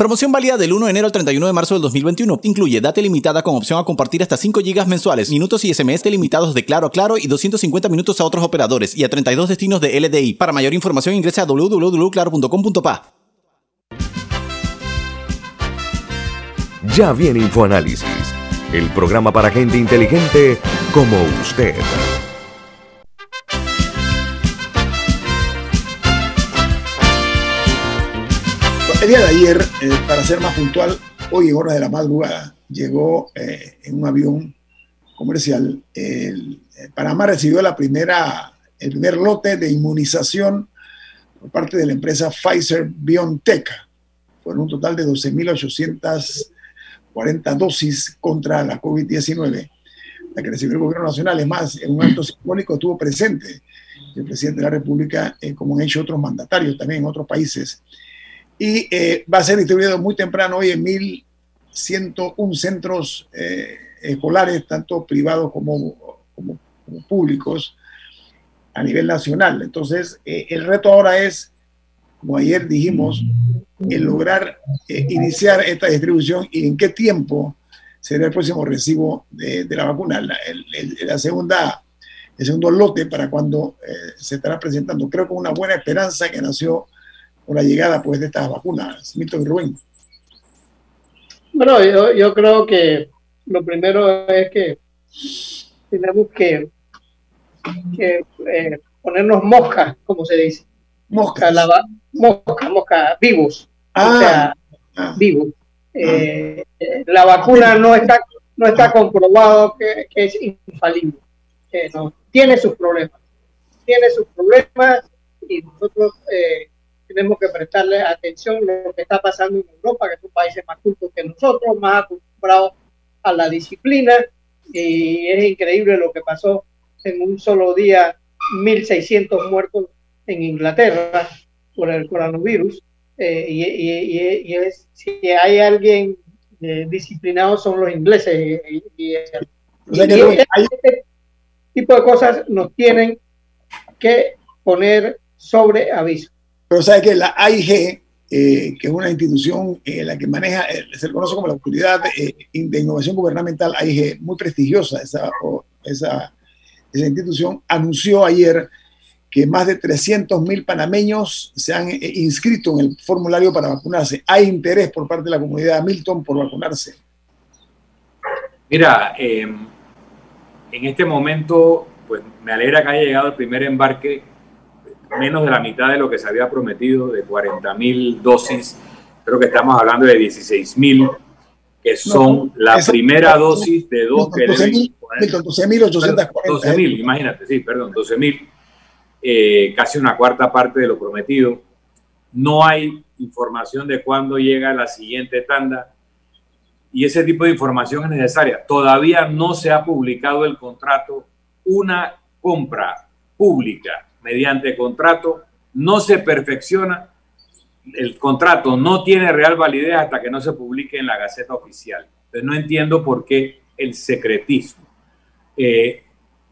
Promoción válida del 1 de enero al 31 de marzo del 2021. Incluye data limitada con opción a compartir hasta 5 GB mensuales, minutos y SMS limitados de Claro a Claro y 250 minutos a otros operadores y a 32 destinos de LDI. Para mayor información ingresa a www.claro.com.pa. Ya viene InfoAnálisis, el programa para gente inteligente como usted. Día de ayer, eh, para ser más puntual, hoy en horas de la madrugada, llegó eh, en un avión comercial. El, eh, Panamá recibió la primera, el primer lote de inmunización por parte de la empresa Pfizer BioNTech. Fueron un total de 12.800 40 dosis contra la COVID-19, la que recibió el gobierno nacional. Es más, en un acto simbólico estuvo presente el presidente de la República, eh, como han hecho otros mandatarios también en otros países. Y eh, va a ser distribuido muy temprano hoy en 1.101 centros eh, escolares, tanto privados como, como, como, públicos, a nivel nacional. Entonces, el reto ahora es, como ayer dijimos, en lograr eh, iniciar esta distribución y en qué tiempo será el próximo recibo de, la vacuna, la, segunda, el segundo lote para cuando eh, se estará presentando. Creo que una buena esperanza que nació con la llegada pues, de estas vacunas. Milton y Rubén. Bueno, yo, yo creo que lo primero es que tenemos que, que eh, ponernos moscas, como se dice. Moscas. mosca, mosca, vivos ah, ah. vivo. Eh, la vacuna no está, no está comprobado que, es infalible. no, tiene sus problemas. Tiene sus problemas y nosotros eh, tenemos que prestarle atención a lo que está pasando en Europa, que son países más cultos que nosotros, más acostumbrados a la disciplina. Y es increíble lo que pasó en un solo día, 1.600 muertos en Inglaterra por el coronavirus. Eh, y, es, si hay alguien eh, disciplinado son los ingleses. Y, este tipo de cosas nos tienen que poner sobre aviso. Pero sabe que la AIG, eh, que es una institución la que maneja, se le conoce como la autoridad de, innovación gubernamental, AIG, muy prestigiosa esa, esa, institución, anunció ayer que más de 300 mil panameños se han eh, inscrito en el formulario para vacunarse. ¿Hay interés por parte de la comunidad Milton por vacunarse? Mira, en este momento, pues me alegra que haya llegado el primer embarque, menos de la mitad de lo que se había prometido, de 40 mil dosis. Creo que estamos hablando de 16 mil, que son la primera dosis de dos que 12.840. 12 mil, imagínate, sí, perdón, 12 mil eh, casi una cuarta parte de lo prometido. No hay información de cuándo llega la siguiente tanda y ese tipo de información es necesaria. Todavía no se ha publicado el contrato. Una compra pública mediante contrato no se perfecciona. El contrato no tiene real validez hasta que no se publique en la Gaceta Oficial. Entonces no entiendo por qué el secretismo. Eh,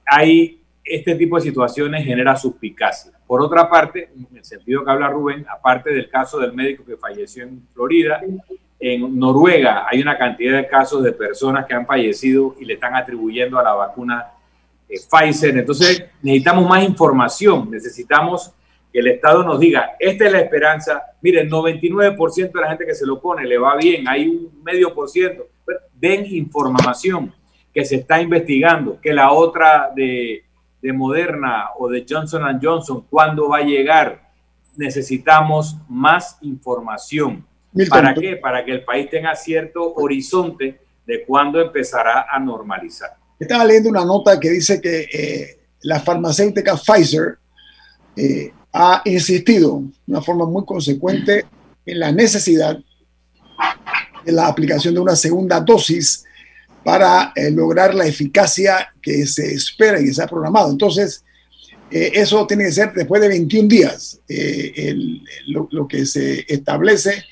hay este tipo de situaciones genera suspicacia. Por otra parte, en el sentido que habla Rubén, aparte del caso del médico que falleció en Florida, En Noruega hay una cantidad de casos de personas que han fallecido y le están atribuyendo a la vacuna eh, Pfizer. Entonces necesitamos más información, necesitamos que el Estado nos diga, esta es la esperanza, miren, 99% de la gente que se lo pone le va bien, hay un medio por ciento, den información que se está investigando, que la otra de, de Moderna o de Johnson Johnson, ¿cuándo va a llegar? Necesitamos más información. ¿Para qué? Para que el país tenga cierto horizonte de cuándo empezará a normalizar. Estaba leyendo una nota que dice que eh, la farmacéutica Pfizer eh, ha insistido de una forma muy consecuente en la necesidad de la aplicación de una segunda dosis para eh, lograr la eficacia que se espera y que se ha programado. Entonces, eso tiene que ser después de 21 días. Lo, que se establece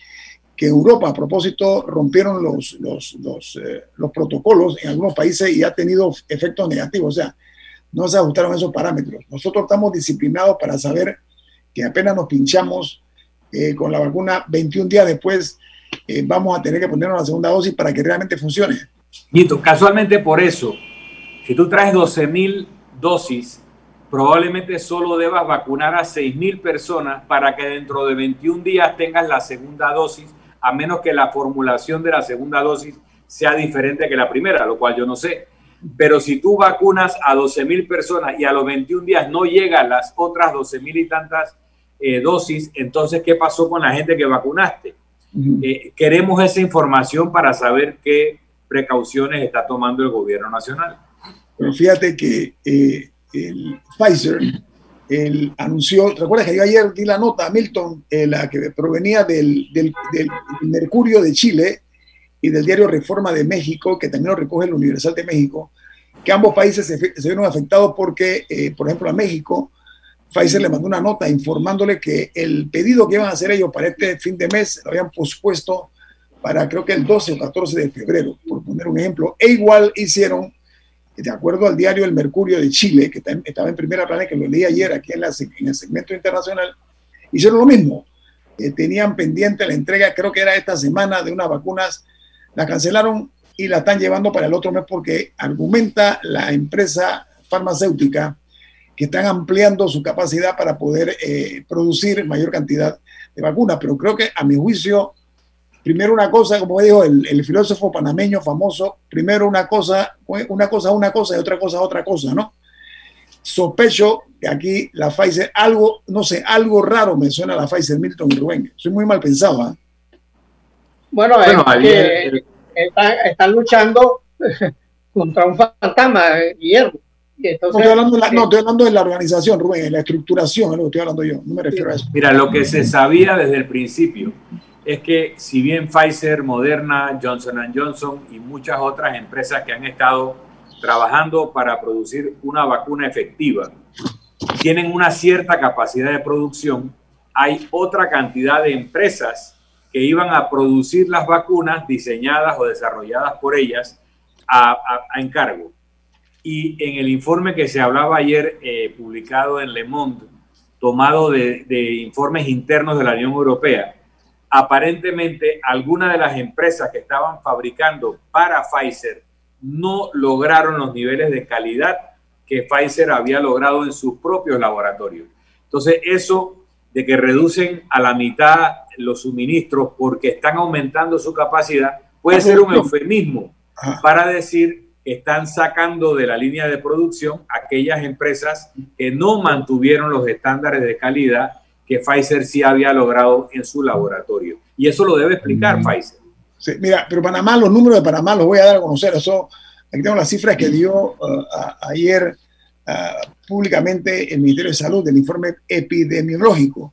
que Europa, a propósito, rompieron los, los, los, los, protocolos en algunos países y ha tenido efectos negativos. O sea, no se ajustaron esos parámetros. Nosotros estamos disciplinados para saber que apenas nos pinchamos con la vacuna, 21 días después vamos a tener que ponernos la segunda dosis para que realmente funcione. Nito, casualmente por eso, si tú traes 12 mil dosis, probablemente solo debas vacunar a 6 mil personas para que dentro de 21 días tengas la segunda dosis, a menos que la formulación de la segunda dosis sea diferente que la primera, lo cual yo no sé. Pero si tú vacunas a 12 mil personas y a los 21 días no llegan las otras 12 mil y tantas eh, dosis, entonces, ¿qué pasó con la gente que vacunaste? Eh, queremos esa información para saber qué precauciones está tomando el gobierno nacional. Pero fíjate que eh, el Pfizer el, anunció, ¿recuerdas que yo ayer di la nota a Milton, eh, la que provenía del, del, Mercurio de Chile y del diario Reforma de México, que también lo recoge el Universal de México, que ambos países se, se vieron afectados porque, eh, por ejemplo, a México, Pfizer le mandó una nota informándole que el pedido que iban a hacer ellos para este fin de mes lo habían pospuesto para creo que el 12 o 14 de febrero, por poner un ejemplo. E igual hicieron, de acuerdo al diario El Mercurio de Chile, que estaba en primera plana, que lo leí ayer aquí en, el segmento internacional, hicieron lo mismo. Eh, tenían pendiente la entrega, creo que era esta semana, de unas vacunas, la cancelaron y la están llevando para el otro mes porque argumenta la empresa farmacéutica que están ampliando su capacidad para poder eh, producir mayor cantidad de vacunas. Pero creo que a mi juicio primero una cosa, como dijo el, filósofo panameño famoso, primero una cosa, una cosa, una cosa y otra cosa, otra cosa, ¿no? Sospecho que aquí la Pfizer, algo, no sé, algo raro menciona la Pfizer Milton y Rubén. Soy muy mal pensado, ¿ah? Bueno, están, luchando contra un fantasma, Guillermo. no, estoy hablando de la, no, estoy hablando de la organización, Rubén, de la estructuración, es lo que estoy hablando yo, no me refiero a eso. Mira, lo que se sabía desde el principio es que si bien Pfizer, Moderna, Johnson Johnson y muchas otras empresas que han estado trabajando para producir una vacuna efectiva tienen una cierta capacidad de producción, hay otra cantidad de empresas que iban a producir las vacunas diseñadas o desarrolladas por ellas a, encargo. Y en el informe que se hablaba ayer, eh, publicado en Le Monde, tomado de, de informes internos de la Unión Europea, aparentemente algunas de las empresas que estaban fabricando para Pfizer no lograron los niveles de calidad que Pfizer había logrado en sus propios laboratorios. Entonces, eso de que reducen a la mitad los suministros porque están aumentando su capacidad puede ser un eufemismo para decir que están sacando de la línea de producción aquellas empresas que no mantuvieron los estándares de calidad que Pfizer sí había logrado en su laboratorio. Y eso lo debe explicar Pfizer. Sí, mira, pero Panamá, los números de Panamá los voy a dar a conocer. Eso, aquí tengo las cifras que dio uh, ayer uh, públicamente el Ministerio de Salud del informe epidemiológico.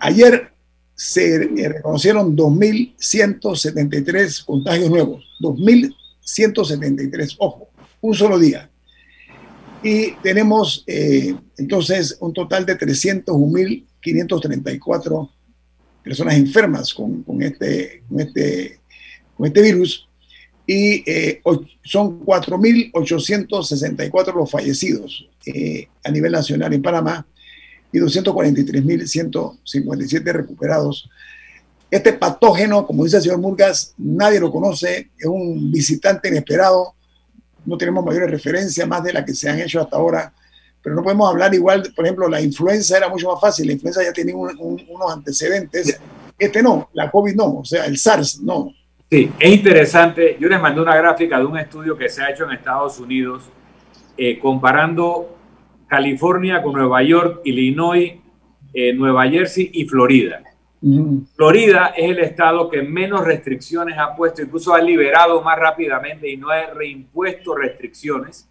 Ayer se eh, reconocieron 2.173 contagios nuevos. 2.173, ojo, un solo día. Y tenemos eh, entonces un total de 301.000 534 personas enfermas con, este, con, este, con este virus y eh, son 4.864 los fallecidos eh, a nivel nacional en Panamá y 243.157 recuperados. Este patógeno, como dice el señor Murgas, nadie lo conoce, es un visitante inesperado, no tenemos mayores referencias más de las que se han hecho hasta ahora, pero no podemos hablar igual, por ejemplo, la influenza era mucho más fácil, la influenza ya tenía unos antecedentes, este no, la COVID no, o sea, el SARS no. Sí, es interesante, yo les mandé una gráfica de un estudio que se ha hecho en Estados Unidos eh, comparando California con Nueva York, Illinois, eh, Nueva Jersey y Florida. Florida es el estado que menos restricciones ha puesto, incluso ha liberado más rápidamente y no ha reimpuesto restricciones.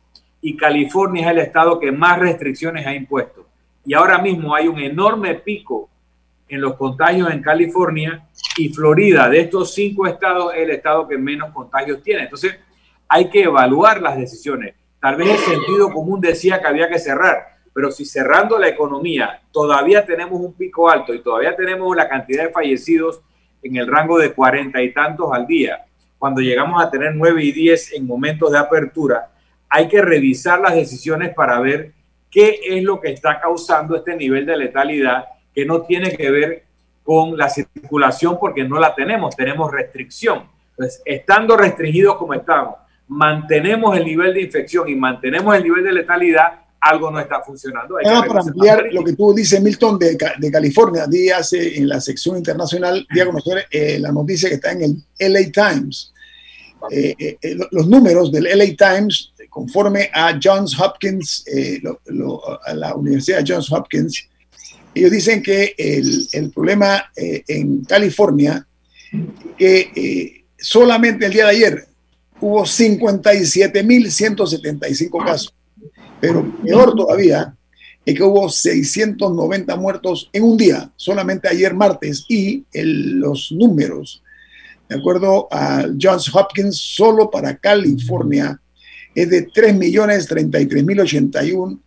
California es el estado que más restricciones ha impuesto. Y ahora mismo hay un enorme pico en los contagios en California y Florida, de estos cinco estados, es el estado que menos contagios tiene. Entonces, hay que evaluar las decisiones. Tal vez el sentido común decía que había que cerrar, pero si cerrando la economía todavía tenemos un pico alto y todavía tenemos la cantidad de fallecidos en el rango de cuarenta y tantos al día, cuando llegamos a tener nueve y diez en momentos de apertura, hay que revisar las decisiones para ver qué es lo que está causando este nivel de letalidad que no tiene que ver con la circulación porque no la tenemos, tenemos restricción. Entonces, estando restringidos como estamos, mantenemos el nivel de infección y mantenemos el nivel de letalidad, algo no está funcionando. para ampliar lo que tú dices, Milton, de, de California, di hace en la sección internacional, di a conocer eh, la noticia que está en el LA Times. Eh, eh, los números del LA Times, conforme a Johns Hopkins, a la Universidad Johns Hopkins, ellos dicen que el, problema en California, que solamente el día de ayer hubo 57.175 casos pero peor todavía es que hubo 690 muertos en un día, solamente ayer martes, y los números, de acuerdo a Johns Hopkins, solo para California es de 3.033.081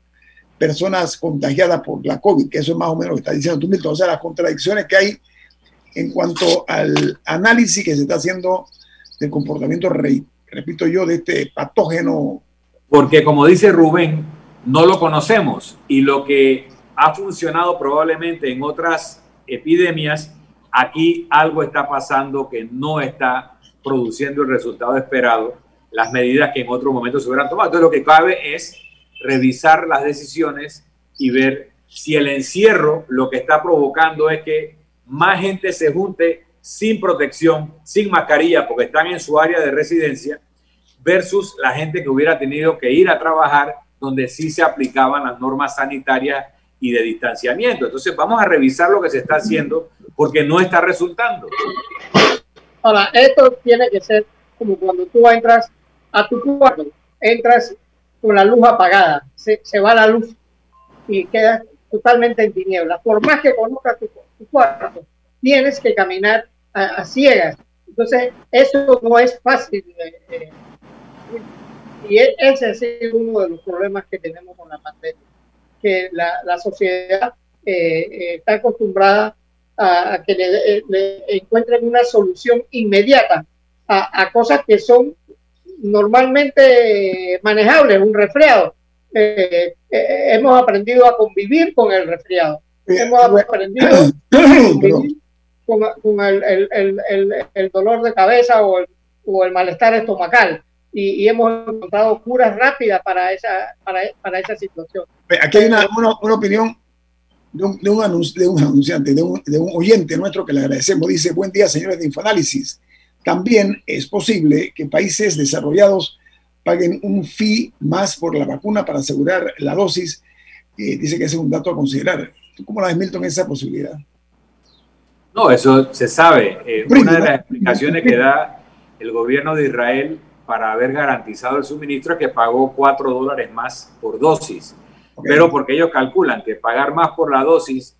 personas contagiadas por la COVID, que eso es más o menos lo que está diciendo tú, Milton. O sea, las contradicciones que hay en cuanto al análisis que se está haciendo del comportamiento, repito yo, de este patógeno porque como dice Rubén, no lo conocemos y lo que ha funcionado probablemente en otras epidemias, aquí algo está pasando que no está produciendo el resultado esperado, las medidas que en otro momento se hubieran tomado. Entonces lo que cabe es revisar las decisiones y ver si el encierro lo que está provocando es que más gente se junte sin protección, sin mascarilla, porque están en su área de residencia versus la gente que hubiera tenido que ir a trabajar donde sí se aplicaban las normas sanitarias y de distanciamiento. Entonces vamos a revisar lo que se está haciendo porque no está resultando. Ahora, esto tiene que ser como cuando tú entras a tu cuarto, entras con la luz apagada, se, va la luz y quedas totalmente en tinieblas. Por más que conozcas tu, cuarto, tienes que caminar a, ciegas. Entonces, eso no es fácil. Eh, y e, ese es uno de los problemas que tenemos con la pandemia, que la, sociedad eh, eh, está acostumbrada a, que le, encuentren una solución inmediata a, cosas que son normalmente manejables, un resfriado. Eh, hemos aprendido a convivir con el resfriado. Hemos aprendido a convivir con, el, dolor de cabeza o o el malestar estomacal y, hemos encontrado curas rápidas para esa, para, para esa situación. Aquí hay una, una, opinión de un, de, un de un, anunciante, de un, de un oyente nuestro que le agradecemos. Dice, buen día, señores de Infoanálisis. También es posible que países desarrollados paguen un fee más por la vacuna para asegurar la dosis. Eh, dice que ese es un dato a considerar. ¿Tú cómo la ves, Milton, esa posibilidad? No, eso se sabe. Eh, una de las explicaciones que da el gobierno de Israel para haber garantizado el suministro que pagó 4 dólares más por dosis. Pero porque ellos calculan que pagar más por la dosis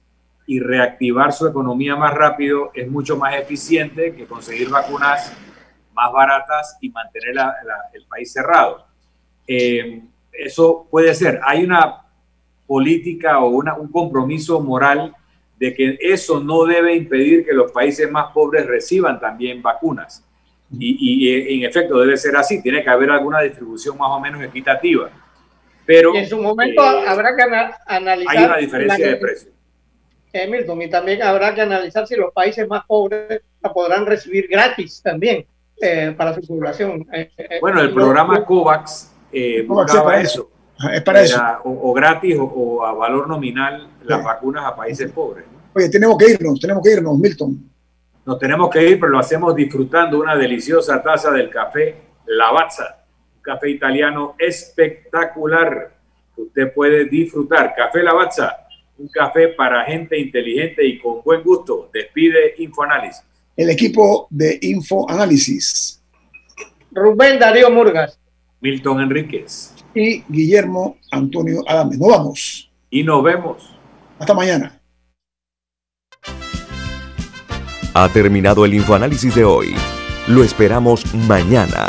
y reactivar su economía más rápido es mucho más eficiente que conseguir vacunas más baratas y mantener el país cerrado. Eh, eso puede ser. Hay una política o una, un compromiso moral de que eso no debe impedir que los países más pobres reciban también vacunas. Y, en efecto debe ser así, tiene que haber alguna distribución más o menos equitativa. Pero en su momento eh, habrá que analizar. Hay una diferencia de precio. Eh, Milton, y también habrá que analizar si los países más pobres la podrán recibir gratis también eh, para su población. Eh, bueno, el programa COVAX buscaba eso. Es para eso. O, gratis o, a valor nominal las vacunas a países pobres. Oye, tenemos que irnos, tenemos que irnos, Milton. Nos tenemos que ir, pero lo hacemos disfrutando una deliciosa taza del café Lavazza, un café italiano espectacular que usted puede disfrutar. Café Lavazza, un café para gente inteligente y con buen gusto. Despide InfoAnálisis. El equipo de InfoAnálisis. Rubén Darío Murgas. Milton Enríquez. Y Guillermo Antonio Adame. Nos vamos. Y nos vemos. Hasta mañana. Ha terminado el infoanálisis de hoy. Lo esperamos mañana,